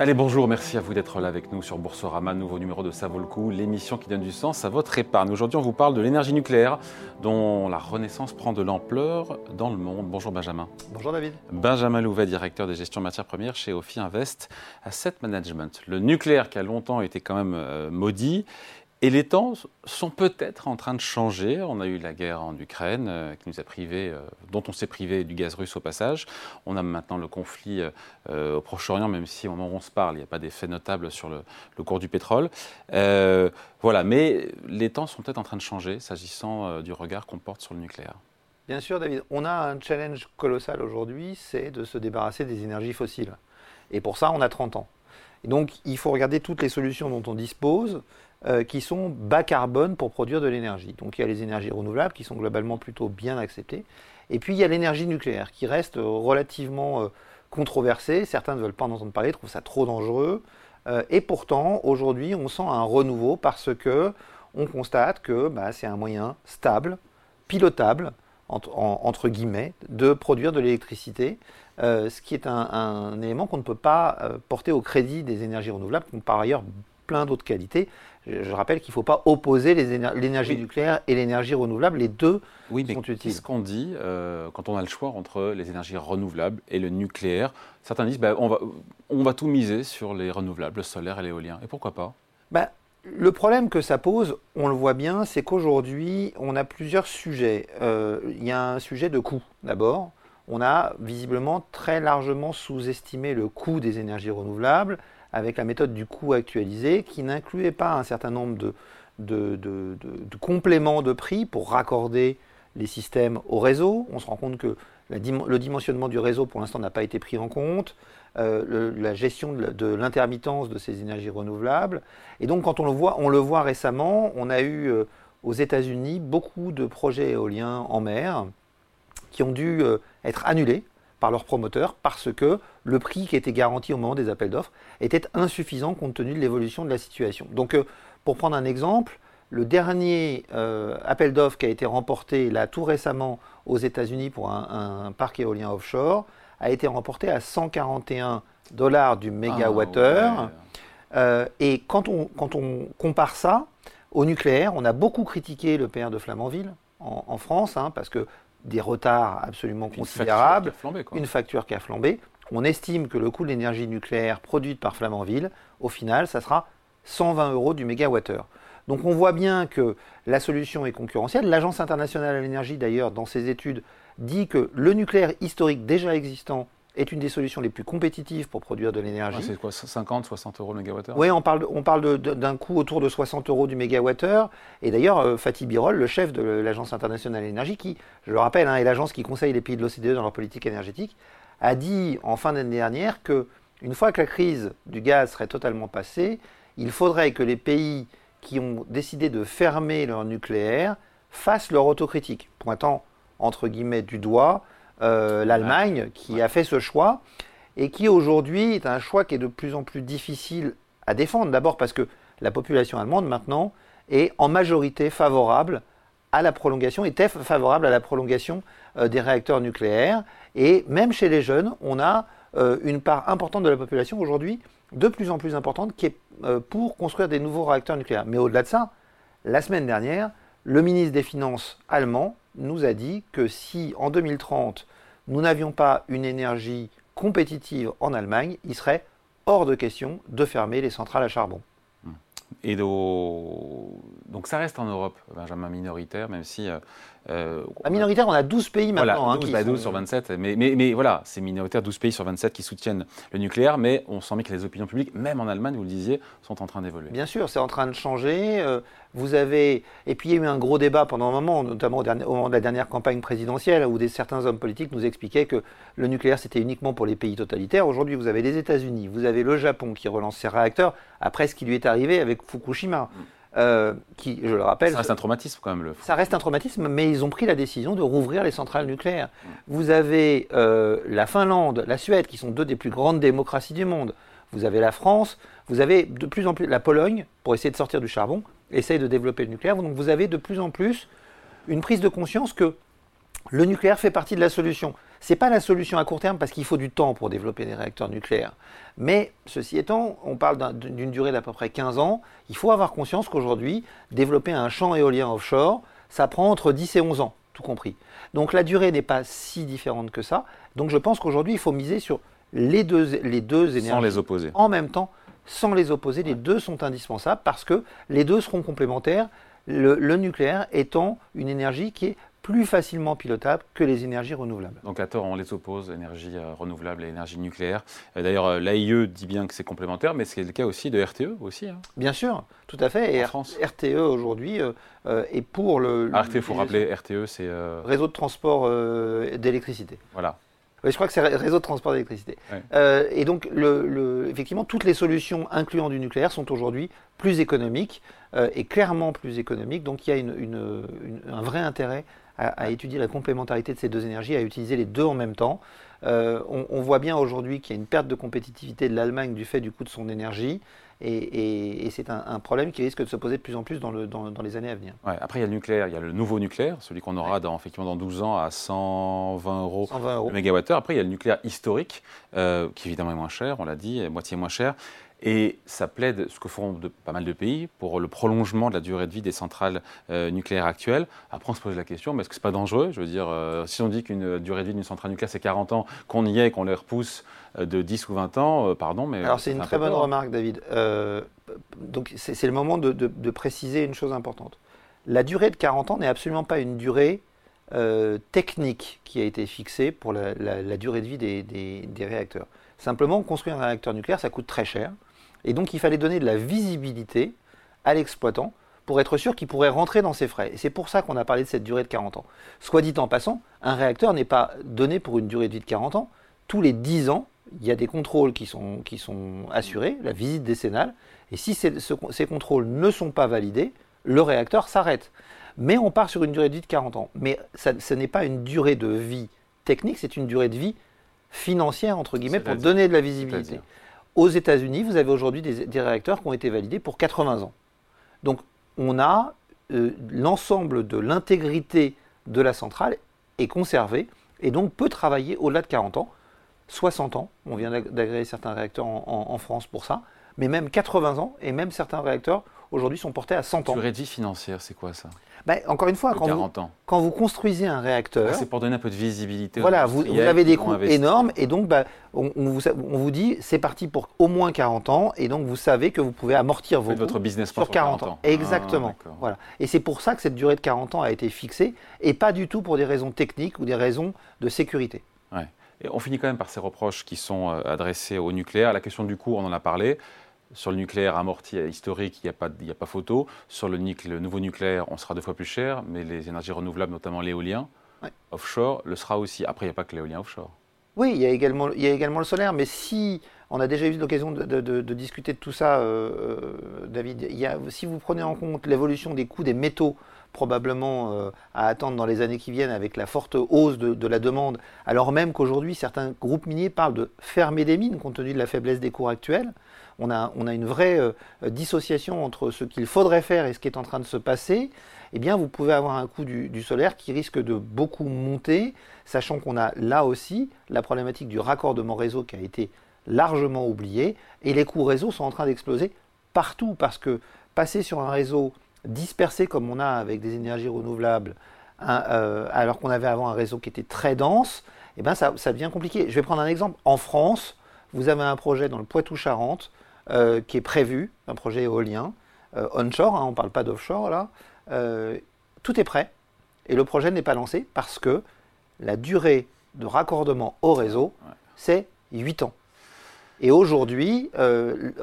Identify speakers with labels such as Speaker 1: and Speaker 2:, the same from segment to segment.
Speaker 1: Allez, bonjour, merci à vous d'être là avec nous sur Boursorama, nouveau numéro de Ça vaut le coup, l'émission qui donne du sens à votre épargne. Aujourd'hui, on vous parle de l'énergie nucléaire, dont la renaissance prend de l'ampleur dans le monde. Bonjour Benjamin.
Speaker 2: Bonjour David.
Speaker 1: Benjamin Louvet, directeur des gestions matières premières chez Ophi Invest Asset Management. Le nucléaire qui a longtemps été quand même euh, maudit et les temps sont peut-être en train de changer. On a eu la guerre en Ukraine euh, euh, dont on s'est privé du gaz russe au passage. On a maintenant le conflit euh, au Proche-Orient, même si au moment où on se parle, il n'y a pas d'effet notable sur le, cours du pétrole. voilà, mais les temps sont peut-être en train de changer s'agissant du regard qu'on porte sur le nucléaire.
Speaker 2: Bien sûr, David. On a un challenge colossal aujourd'hui, c'est de se débarrasser des énergies fossiles. Et pour ça, on a 30 ans. Donc, il faut regarder toutes les solutions dont on dispose. Euh, qui sont bas carbone pour produire de l'énergie. Donc il y a les énergies renouvelables qui sont globalement plutôt bien acceptées. Et puis il y a l'énergie nucléaire qui reste relativement euh, controversée. Certains ne veulent pas en entendre parler, trouvent ça trop dangereux. Euh, et pourtant, aujourd'hui, on sent un renouveau parce que on constate que bah, c'est un moyen stable, pilotable, entre, guillemets, de produire de l'électricité, ce qui est un, élément qu'on ne peut pas porter au crédit des énergies renouvelables, qui ont par ailleurs plein d'autres qualités. Je, rappelle qu'il ne faut pas opposer l'énergie nucléaire et l'énergie renouvelable. Les deux
Speaker 1: oui, sont utiles. Qu'est-ce qu'on dit euh, quand on a le choix entre les énergies renouvelables et le nucléaire Certains disent ben, on, va, on va tout miser sur les renouvelables, le solaire et l'éolien. Et pourquoi pas?
Speaker 2: Ben, le problème que ça pose, on le voit bien, c'est qu'aujourd'hui, on a plusieurs sujets. Euh, il y a un sujet de coût, d'abord. On a visiblement très largement sous-estimé le coût des énergies renouvelables avec la méthode du coût actualisé qui n'incluait pas un certain nombre de, compléments de prix pour raccorder les systèmes au réseau. On se rend compte que le dimensionnement du réseau pour l'instant n'a pas été pris en compte. Euh, la gestion de, l'intermittence de ces énergies renouvelables. Et donc quand on le voit, on le voit récemment, on a eu euh, aux États-Unis beaucoup de projets éoliens en mer qui ont dû euh, être annulés par leurs promoteurs parce que le prix qui était garanti au moment des appels d'offres était insuffisant compte tenu de l'évolution de la situation. Donc, euh, pour prendre un exemple, le dernier euh, appel d'offres qui a été remporté là tout récemment aux États-Unis pour un, parc éolien offshore a été remporté à 141 dollars du mégawattheure. Ah, euh, et quand on, quand on compare ça au nucléaire, on a beaucoup critiqué le PR de Flamanville en, France, hein, parce que des retards absolument considérables, une facture qui a flambé. On estime que le coût de l'énergie nucléaire produite par Flamanville, au final, ça sera 120 euros du mégawattheure. Donc on voit bien que la solution est concurrentielle. L'Agence internationale de l'énergie, d'ailleurs, dans ses études, dit que le nucléaire historique déjà existant est une des solutions les plus compétitives pour produire de l'énergie.
Speaker 1: c'est quoi, 50, 60 euros le mégawattheure?
Speaker 2: Oui, on parle, on parle d'un coût autour de 60 euros du mégawattheure. Et d'ailleurs, euh, Fatih Birol, le chef de l'Agence internationale de l'énergie, qui, je le rappelle, hein, est l'agence qui conseille les pays de l'OCDE dans leur politique énergétique, a dit en fin d'année dernière que une fois que la crise du gaz serait totalement passée, il faudrait que les pays qui ont décidé de fermer leur nucléaire fassent leur autocritique, pointant entre guillemets du doigt euh, l'Allemagne qui a fait ce choix et qui aujourd'hui est un choix qui est de plus en plus difficile à défendre. D'abord parce que la population allemande maintenant est en majorité favorable à la prolongation, était favorable à la prolongation euh, des réacteurs nucléaires. Et même chez les jeunes, on a euh, une part importante de la population aujourd'hui, de plus en plus importante, qui est pour construire des nouveaux réacteurs nucléaires. Mais au-delà de ça, la semaine dernière, le ministre des Finances allemand nous a dit que si en 2030 nous n'avions pas une énergie compétitive en Allemagne, il serait hors de question de fermer les centrales à charbon.
Speaker 1: Donc ça reste en Europe, Benjamin, minoritaire, même si... Euh,
Speaker 2: euh minoritaire, on a 12 pays maintenant.
Speaker 1: Voilà, 12, hein, 12 bah, sur 27. Mais, mais, mais voilà, c'est minoritaire, 12 pays sur 27 qui soutiennent le nucléaire, mais on sent bien que les opinions publiques, même en Allemagne, vous le disiez, sont en train d'évoluer.
Speaker 2: Bien sûr, c'est en train de changer. Euh, vous avez... Et puis il y a eu un gros débat pendant un moment, notamment au, moment de la dernière campagne présidentielle, où des, certains hommes politiques nous expliquaient que le nucléaire, c'était uniquement pour les pays totalitaires. Aujourd'hui, vous avez les États-Unis, vous avez le Japon qui relance ses réacteurs, après ce qui lui est arrivé avec Fukushima. Euh, qui, je le rappelle.
Speaker 1: Ça reste un traumatisme quand même. Le...
Speaker 2: Ça reste un traumatisme, mais ils ont pris la décision de rouvrir les centrales nucléaires. Mm. Vous avez euh, la Finlande, la Suède, qui sont deux des plus grandes démocraties du monde. Vous avez la France, vous avez de plus en plus la Pologne, pour essayer de sortir du charbon, essaye de développer le nucléaire. Donc vous avez de plus en plus une prise de conscience que le nucléaire fait partie de la solution. Ce n'est pas la solution à court terme parce qu'il faut du temps pour développer des réacteurs nucléaires. Mais ceci étant, on parle d'une durée d'à peu près 15 ans. Il faut avoir conscience qu'aujourd'hui, développer un champ éolien offshore, ça prend entre 10 et 11 ans, tout compris. Donc la durée n'est pas si différente que ça. Donc je pense qu'aujourd'hui, il faut miser sur les deux, les deux énergies.
Speaker 1: Sans les opposer.
Speaker 2: En même temps, sans les opposer, les deux sont indispensables parce que les deux seront complémentaires. le nucléaire étant une énergie qui est plus facilement pilotables que les énergies renouvelables.
Speaker 1: Donc à tort, on les oppose, énergie euh, renouvelable et énergie nucléaire. Euh, d'ailleurs, euh, l'AIE dit bien que c'est complémentaire, mais c'est le cas aussi de RTE aussi. Hein.
Speaker 2: Bien sûr, tout à fait. Et en France. RTE aujourd'hui est pour le...
Speaker 1: RTE, il faut rappeler, RTE c'est...
Speaker 2: Réseau de transport d'électricité.
Speaker 1: Voilà.
Speaker 2: Oui, je crois que c'est réseau de transport d'électricité. et donc, le, effectivement, toutes les solutions incluant du nucléaire sont aujourd'hui plus économiques et clairement plus économiques. Donc, il y a une, un vrai intérêt à, étudier la complémentarité de ces deux énergies, à utiliser les deux en même temps. Euh, on, voit bien aujourd'hui qu'il y a une perte de compétitivité de l'Allemagne du fait du coût de son énergie. Et, c'est un, problème qui risque de se poser de plus en plus dans, les années à venir.
Speaker 1: après, il y a le nucléaire, il y a le nouveau nucléaire, celui qu'on aura dans, effectivement dans 12 ans à 120 euros, 120 euros. le mégawattheure. Après, il y a le nucléaire historique, euh, qui évidemment est moins cher, on l'a dit, moitié moins cher. Et ça plaide, ce que font de, pas mal de pays, pour le prolongement de la durée de vie des centrales euh, nucléaires actuelles. Après, on se pose la question, mais est-ce que c'est pas dangereux? Je veux dire, euh, si on dit qu'une durée de vie d'une centrale nucléaire, c'est 40 ans, qu'on y est, qu'on les repousse euh, de 10 ou 20 ans, pardon, mais...
Speaker 2: Alors, c'est une très bonne remarque, David. donc, c'est le moment de, préciser une chose importante. La durée de 40 ans n'est absolument pas une durée technique qui a été fixée pour la, durée de vie des, des réacteurs. Simplement, construire un réacteur nucléaire, ça coûte très cher. Et donc il fallait donner de la visibilité à l'exploitant pour être sûr qu'il pourrait rentrer dans ses frais. Et c'est pour ça qu'on a parlé de cette durée de 40 ans. Soit dit en passant, un réacteur n'est pas donné pour une durée de vie de 40 ans. Tous les 10 ans, il y a des contrôles qui sont, qui sont assurés, la visite décennale, et si ces contrôles ne sont pas validés, le réacteur s'arrête. Mais on part sur une durée de vie de 40 ans. Mais ce n'est pas une durée de vie technique, c'est une durée de vie financière, entre guillemets, pour donner de la visibilité. Aux États-Unis, vous avez aujourd'hui des, réacteurs qui ont été validés pour 80 ans. Donc, on a euh, l'ensemble de l'intégrité de la centrale est conservé et donc peut travailler au-delà de 40 ans, 60 ans. On vient d'agréer certains réacteurs en, France pour ça, mais même 80 ans et même certains réacteurs aujourd'hui sont portés à 100 ans.
Speaker 1: Durée de vie financière, c'est quoi ça?
Speaker 2: Bah, encore une fois, quand vous, quand vous, construisez un réacteur.
Speaker 1: Ah, c'est pour donner un peu de visibilité.
Speaker 2: Voilà, vous, avez des coûts énormes et donc bah, on, vous, on, vous, dit c'est parti pour au moins 40 ans et donc vous savez que vous pouvez amortir vos
Speaker 1: votre business
Speaker 2: sur 40, ans. Exactement. Ah, voilà. Et c'est pour ça que cette durée de 40 ans a été fixée et pas du tout pour des raisons techniques ou des raisons de sécurité.
Speaker 1: Ouais. Et on finit quand même par ces reproches qui sont euh, adressés au nucléaire. La question du coût, on en a parlé. Sur le nucléaire amorti historique, il n'y a, pas, a pas photo. Sur le, le, nouveau nucléaire, on sera deux fois plus cher, mais les énergies renouvelables, notamment l'éolien, offshore, le sera aussi. Après, il n'y a pas que l'éolien offshore.
Speaker 2: Oui, il y, a également, il y a également le solaire, mais si on a déjà eu l'occasion de, discuter de tout ça, euh, euh, David, il y a, si vous prenez en compte l'évolution des coûts des métaux, probablement euh, à attendre dans les années qui viennent avec la forte hausse de, la demande, alors même qu'aujourd'hui certains groupes miniers parlent de fermer des mines compte tenu de la faiblesse des cours actuels, on a, une vraie euh, dissociation entre ce qu'il faudrait faire et ce qui est en train de se passer, eh bien vous pouvez avoir un coût du, solaire qui risque de beaucoup monter, sachant qu'on a là aussi la problématique du raccordement réseau qui a été largement oublié, et les coûts réseau sont en train d'exploser partout, parce que passer sur un réseau dispersé comme on a avec des énergies renouvelables, euh, alors qu'on avait avant un réseau qui était très dense, eh ben ça, ça devient compliqué. Je vais prendre un exemple. En France, vous avez un projet dans le Poitou-Charentes euh, qui est prévu, un projet éolien, euh, onshore, hein, on ne parle pas d'offshore là. Tout est prêt et le projet n'est pas lancé parce que la durée de raccordement au réseau, c'est 8 ans. Et aujourd'hui,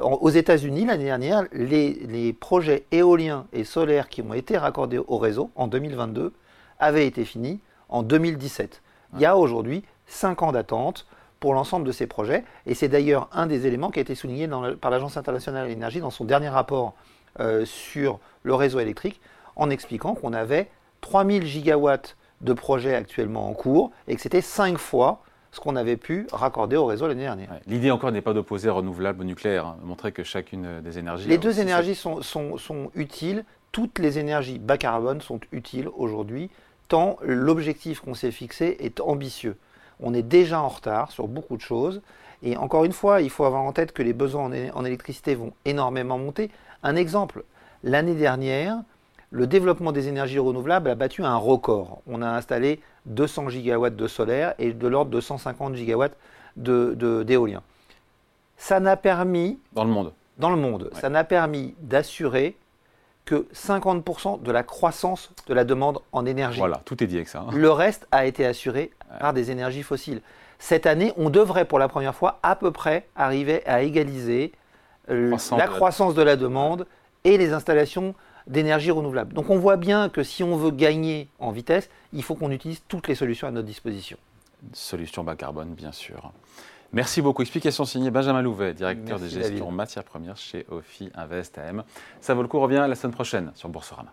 Speaker 2: aux États-Unis, l'année dernière, les, les, projets éoliens et solaires qui ont été raccordés au réseau en 2022 avaient été finis en 2017. Il y a aujourd'hui 5 ans d'attente pour l'ensemble de ces projets. Et c'est d'ailleurs un des éléments qui a été souligné par l'Agence internationale de l'énergie dans son dernier rapport euh, sur le réseau électrique, en expliquant qu'on avait 3000 gigawatts de projets actuellement en cours et que c'était 5 fois ce qu'on avait pu raccorder au réseau l'année dernière.
Speaker 1: L'idée encore n'est pas d'opposer renouvelable au nucléaire, hein, montrer que chacune des énergies...
Speaker 2: Les deux énergies sont, sont, sont utiles, toutes les énergies bas carbone sont utiles aujourd'hui, tant l'objectif qu'on s'est fixé est ambitieux On est déjà en retard sur beaucoup de choses. Et encore une fois, il faut avoir en tête que les besoins en, électricité vont énormément monter. Un exemple, l'année dernière, le développement des énergies renouvelables a battu un record. On a installé 200 gigawatts de solaire et de l'ordre de 150 gigawatts d'éolien. ça n'a permis...
Speaker 1: Dans le monde.
Speaker 2: Dans le monde. Ça n'a permis d'assurer que 50% de la croissance de la demande en énergie.
Speaker 1: Voilà, tout est dit avec ça.
Speaker 2: Hein. Le reste a été assuré par des énergies fossiles. Cette année, on devrait pour la première fois à peu près arriver à égaliser euh, la croissance de la demande et les installations d'énergie renouvelable. Donc on voit bien que si on veut gagner en vitesse, il faut qu'on utilise toutes les solutions à notre disposition.
Speaker 1: Solution bas carbone, bien sûr. Merci beaucoup. Explication signée Benjamin Louvet, directeur des gestions matières premières chez OFI Invest AM. Ça vaut le coup, revient la semaine prochaine sur Boursorama.